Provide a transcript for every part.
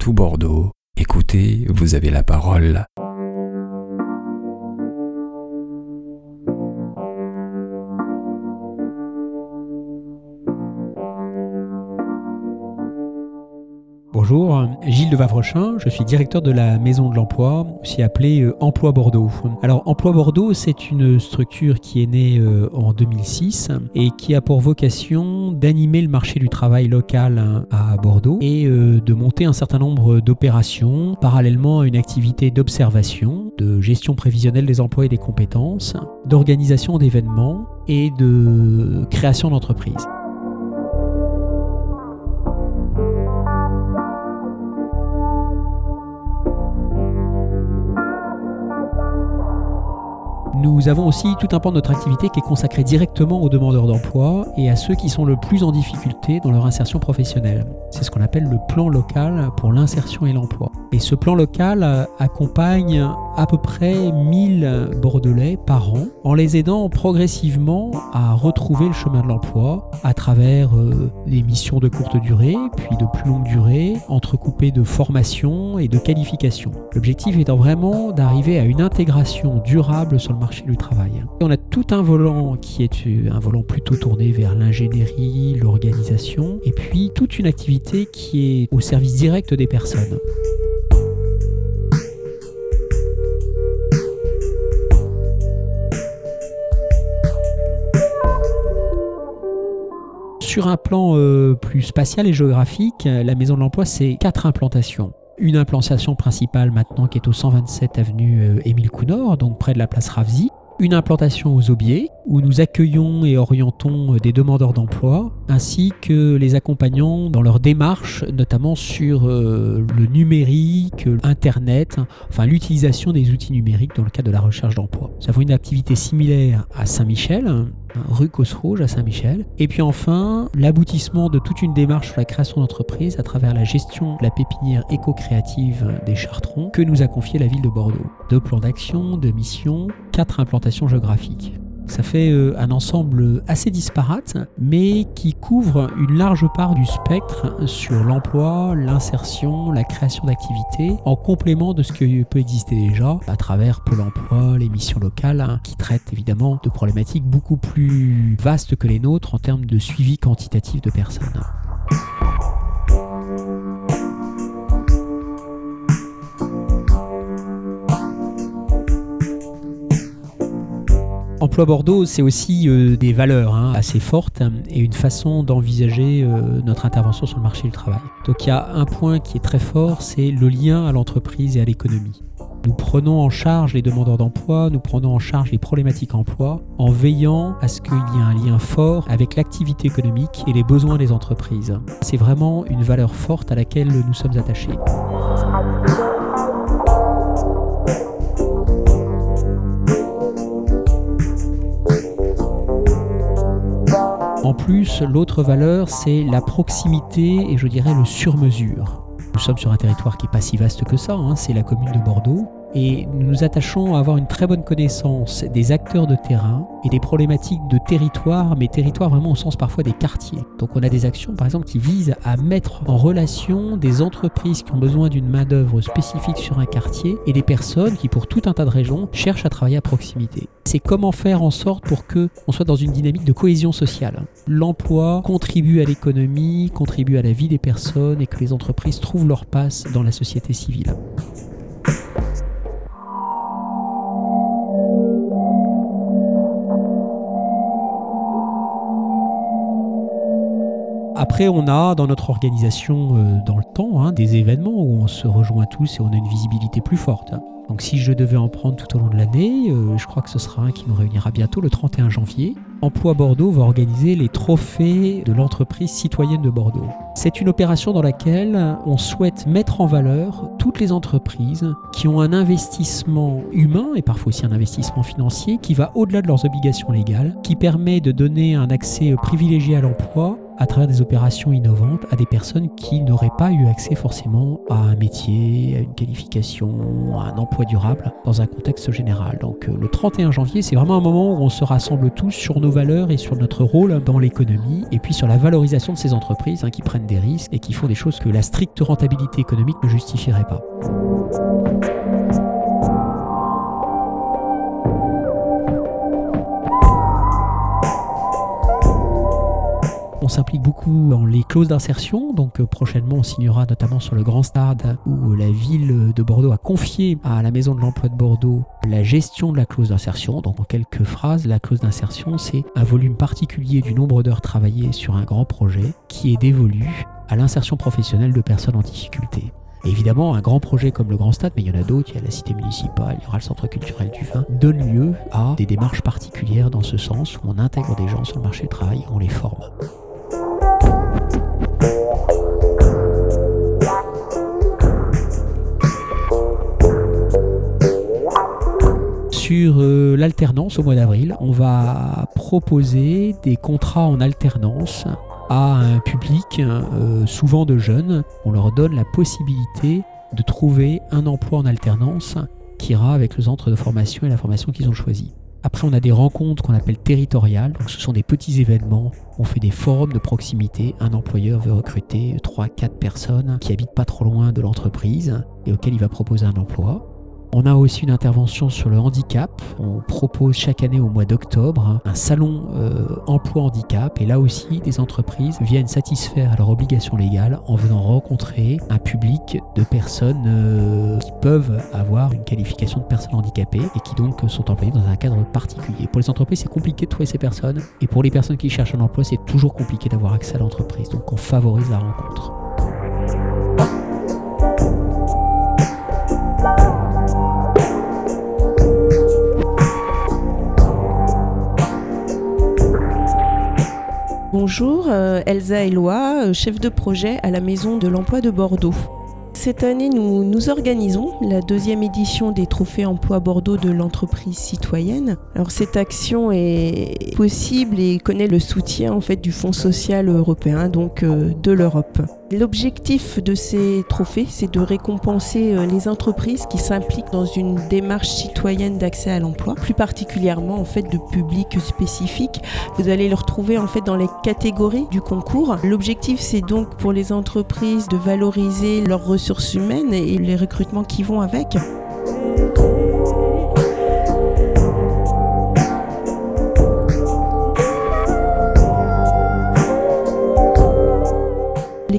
tout Bordeaux. Écoutez, vous avez la parole. Gilles de Vavrechin, je suis directeur de la Maison de l'Emploi, aussi appelée euh, Emploi Bordeaux. Alors Emploi Bordeaux, c'est une structure qui est née euh, en 2006 et qui a pour vocation d'animer le marché du travail local hein, à Bordeaux et euh, de monter un certain nombre d'opérations parallèlement à une activité d'observation, de gestion prévisionnelle des emplois et des compétences, d'organisation d'événements et de création d'entreprises. Nous avons aussi tout un pan de notre activité qui est consacré directement aux demandeurs d'emploi et à ceux qui sont le plus en difficulté dans leur insertion professionnelle. C'est ce qu'on appelle le plan local pour l'insertion et l'emploi. Et ce plan local accompagne à peu près 1000 Bordelais par an en les aidant progressivement à retrouver le chemin de l'emploi à travers euh, des missions de courte durée, puis de plus longue durée, entrecoupées de formation et de qualification. L'objectif étant vraiment d'arriver à une intégration durable sur le marché du travail. on a tout un volant qui est un volant plutôt tourné vers l'ingénierie, l'organisation, et puis toute une activité qui est au service direct des personnes. Sur un plan euh, plus spatial et géographique, la Maison de l'Emploi, c'est quatre implantations une implantation principale maintenant qui est au 127 avenue euh, Émile Counor, donc près de la place Ravzi. Une implantation aux Aubiers, où nous accueillons et orientons euh, des demandeurs d'emploi, ainsi que les accompagnants dans leur démarche, notamment sur euh, le numérique, Internet, enfin l'utilisation des outils numériques dans le cadre de la recherche d'emploi. Nous avons une activité similaire à Saint-Michel, rue Cosrouge à Saint-Michel. Et puis enfin, l'aboutissement de toute une démarche sur la création d'entreprise à travers la gestion de la pépinière éco-créative des Chartrons que nous a confié la ville de Bordeaux. Deux plans d'action, deux missions, quatre implantations géographiques. Ça fait euh, un ensemble assez disparate, mais qui couvre une large part du spectre sur l'emploi, l'insertion, la création d'activités, en complément de ce qui peut exister déjà à travers Pôle emploi, les missions locales, hein, qui traitent évidemment de problématiques beaucoup plus vastes que les nôtres en termes de suivi quantitatif de personnes. Emploi Bordeaux, c'est aussi euh, des valeurs hein, assez fortes et une façon d'envisager euh, notre intervention sur le marché du travail. Donc il y a un point qui est très fort, c'est le lien à l'entreprise et à l'économie. Nous prenons en charge les demandeurs d'emploi, nous prenons en charge les problématiques emploi en veillant à ce qu'il y ait un lien fort avec l'activité économique et les besoins des entreprises. C'est vraiment une valeur forte à laquelle nous sommes attachés. En plus, l'autre valeur, c'est la proximité et je dirais le sur-mesure. Nous sommes sur un territoire qui n'est pas si vaste que ça, hein, c'est la commune de Bordeaux et nous nous attachons à avoir une très bonne connaissance des acteurs de terrain et des problématiques de territoire, mais territoire vraiment au sens parfois des quartiers. Donc on a des actions par exemple qui visent à mettre en relation des entreprises qui ont besoin d'une main-d'œuvre spécifique sur un quartier et des personnes qui pour tout un tas de régions cherchent à travailler à proximité. C'est comment faire en sorte pour que on soit dans une dynamique de cohésion sociale. L'emploi contribue à l'économie, contribue à la vie des personnes et que les entreprises trouvent leur place dans la société civile. Après, on a dans notre organisation, euh, dans le temps, hein, des événements où on se rejoint tous et on a une visibilité plus forte. Donc si je devais en prendre tout au long de l'année, euh, je crois que ce sera un qui nous réunira bientôt le 31 janvier. Emploi Bordeaux va organiser les trophées de l'entreprise citoyenne de Bordeaux. C'est une opération dans laquelle on souhaite mettre en valeur toutes les entreprises qui ont un investissement humain et parfois aussi un investissement financier qui va au-delà de leurs obligations légales, qui permet de donner un accès privilégié à l'emploi à travers des opérations innovantes à des personnes qui n'auraient pas eu accès forcément à un métier, à une qualification, à un emploi durable dans un contexte général. Donc euh, le 31 janvier, c'est vraiment un moment où on se rassemble tous sur nos valeurs et sur notre rôle dans l'économie et puis sur la valorisation de ces entreprises hein, qui prennent des risques et qui font des choses que la stricte rentabilité économique ne justifierait pas. S'implique beaucoup dans les clauses d'insertion. Donc euh, prochainement, on signera notamment sur le Grand Stade où la ville de Bordeaux a confié à la Maison de l'Emploi de Bordeaux la gestion de la clause d'insertion. Donc en quelques phrases, la clause d'insertion, c'est un volume particulier du nombre d'heures travaillées sur un grand projet qui est dévolu à l'insertion professionnelle de personnes en difficulté. évidemment, un grand projet comme le Grand Stade, mais il y en a d'autres, il y a la cité municipale, il y aura le centre culturel du vin, donne lieu à des démarches particulières dans ce sens où on intègre des gens sur le marché du travail on les forme. Sur euh, l'alternance au mois d'avril. On va proposer des contrats en alternance à un public, euh, souvent de jeunes. On leur donne la possibilité de trouver un emploi en alternance qui ira avec le centre de formation et la formation qu'ils ont choisi. Après, on a des rencontres qu'on appelle territoriales. Ce sont des petits événements. On fait des forums de proximité. Un employeur veut recruter 3-4 personnes qui habitent pas trop loin de l'entreprise et auxquelles il va proposer un emploi. On a aussi une intervention sur le handicap. On propose chaque année au mois d'octobre un salon euh, emploi handicap et là aussi des entreprises viennent satisfaire à leurs obligations légales en venant rencontrer un public de personnes euh, qui peuvent avoir une qualification de personnes handicapées et qui donc sont employées dans un cadre particulier. Pour les entreprises, c'est compliqué de trouver ces personnes et pour les personnes qui cherchent un emploi, c'est toujours compliqué d'avoir accès à l'entreprise. Donc on favorise la rencontre. Bonjour, euh, Elsa Eloi, euh, chef de projet à la Maison de l'Emploi de Bordeaux. Cette année, nous, organisons la deuxième édition des Trophées Emploi Bordeaux de l'entreprise citoyenne. Alors cette action est possible et connaît le soutien en fait du Fonds social européen, donc euh, de l'Europe. L'objectif de ces trophées, c'est de récompenser euh, les entreprises qui s'impliquent dans une démarche citoyenne d'accès à l'emploi, plus particulièrement en fait de publics spécifiques. Vous allez le retrouver en fait dans les catégories du concours. L'objectif, c'est donc pour les entreprises de valoriser leurs ressources humaines et les recrutements qui vont avec.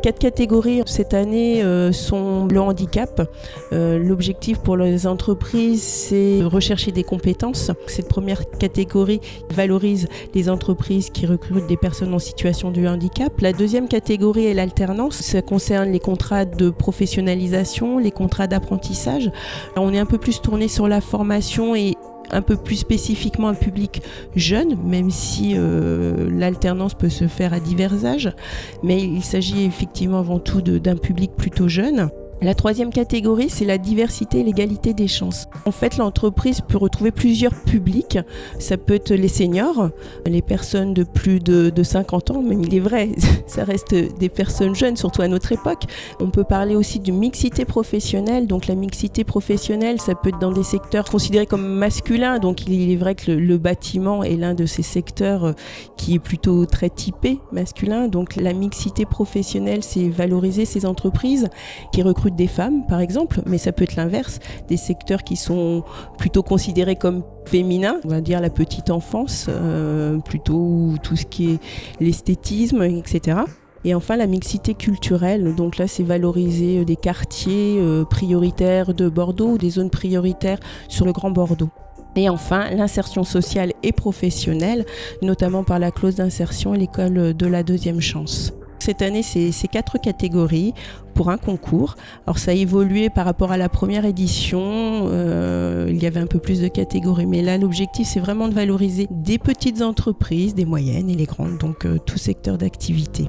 Quatre catégories cette année euh, sont le handicap. Euh, l'objectif pour les entreprises, c'est de rechercher des compétences. Cette première catégorie valorise les entreprises qui recrutent des personnes en situation de handicap. La deuxième catégorie est l'alternance. Ça concerne les contrats de professionnalisation, les contrats d'apprentissage. On est un peu plus tourné sur la formation et un peu plus spécifiquement un public jeune, même si euh, l'alternance peut se faire à divers âges, mais il s'agit effectivement avant tout d'un public plutôt jeune. La troisième catégorie, c'est la diversité et l'égalité des chances. En fait, l'entreprise peut retrouver plusieurs publics. Ça peut être les seniors, les personnes de plus de, 50 ans, même il est vrai, ça reste des personnes jeunes, surtout à notre époque. On peut parler aussi de mixité professionnelle. Donc la mixité professionnelle, ça peut être dans des secteurs considérés comme masculins. Donc il est vrai que le, le bâtiment est l'un de ces secteurs euh, qui est plutôt très typé masculin. Donc la mixité professionnelle, c'est valoriser ces entreprises qui recrutent des femmes, par exemple, mais ça peut être l'inverse, des secteurs qui sont plutôt considérés comme féminins, on va dire la petite enfance, euh, plutôt tout ce qui est l'esthétisme, etc. Et enfin, la mixité culturelle. Donc là, c'est valoriser des quartiers euh, prioritaires de Bordeaux, des zones prioritaires sur le Grand Bordeaux. Et enfin, l'insertion sociale et professionnelle, notamment par la clause d'insertion et l'école de la deuxième chance. Cette année, c'est quatre catégories pour un concours. Alors ça a évolué par rapport à la première édition. Euh, il y avait un peu plus de catégories, mais là l'objectif c'est vraiment de valoriser des petites entreprises, des moyennes et les grandes, donc euh, tout secteur d'activité.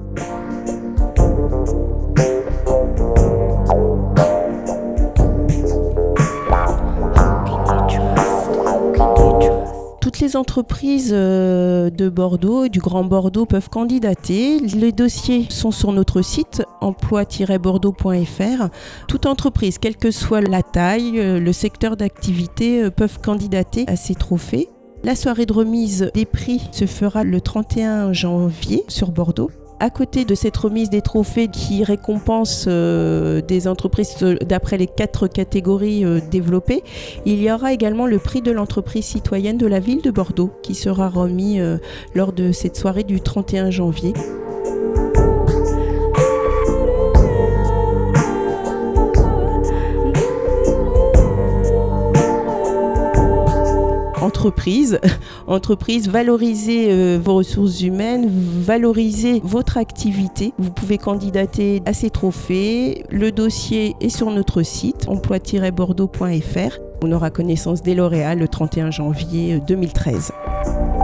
Les entreprises euh, de Bordeaux et du Grand Bordeaux peuvent candidater. Les dossiers sont sur notre site emploi-bordeaux.fr. Toute entreprise, quelle que soit la taille, euh, le secteur d'activité, euh, peuvent candidater à ces trophées. La soirée de remise des prix se fera le 31 janvier sur Bordeaux à côté de cette remise des trophées qui récompense euh, des entreprises euh, d'après les quatre catégories euh, développées, il y aura également le prix de l'entreprise citoyenne de la ville de Bordeaux qui sera remis lors de cette soirée du 31 janvier. Entreprise. Entreprise, valorisez euh, vos ressources humaines, valorisez votre activité. Vous pouvez candidater à ces trophées. Le dossier est sur notre site emploi-bordeaux.fr. On aura connaissance des lauréats le 31 janvier 2013. Euh,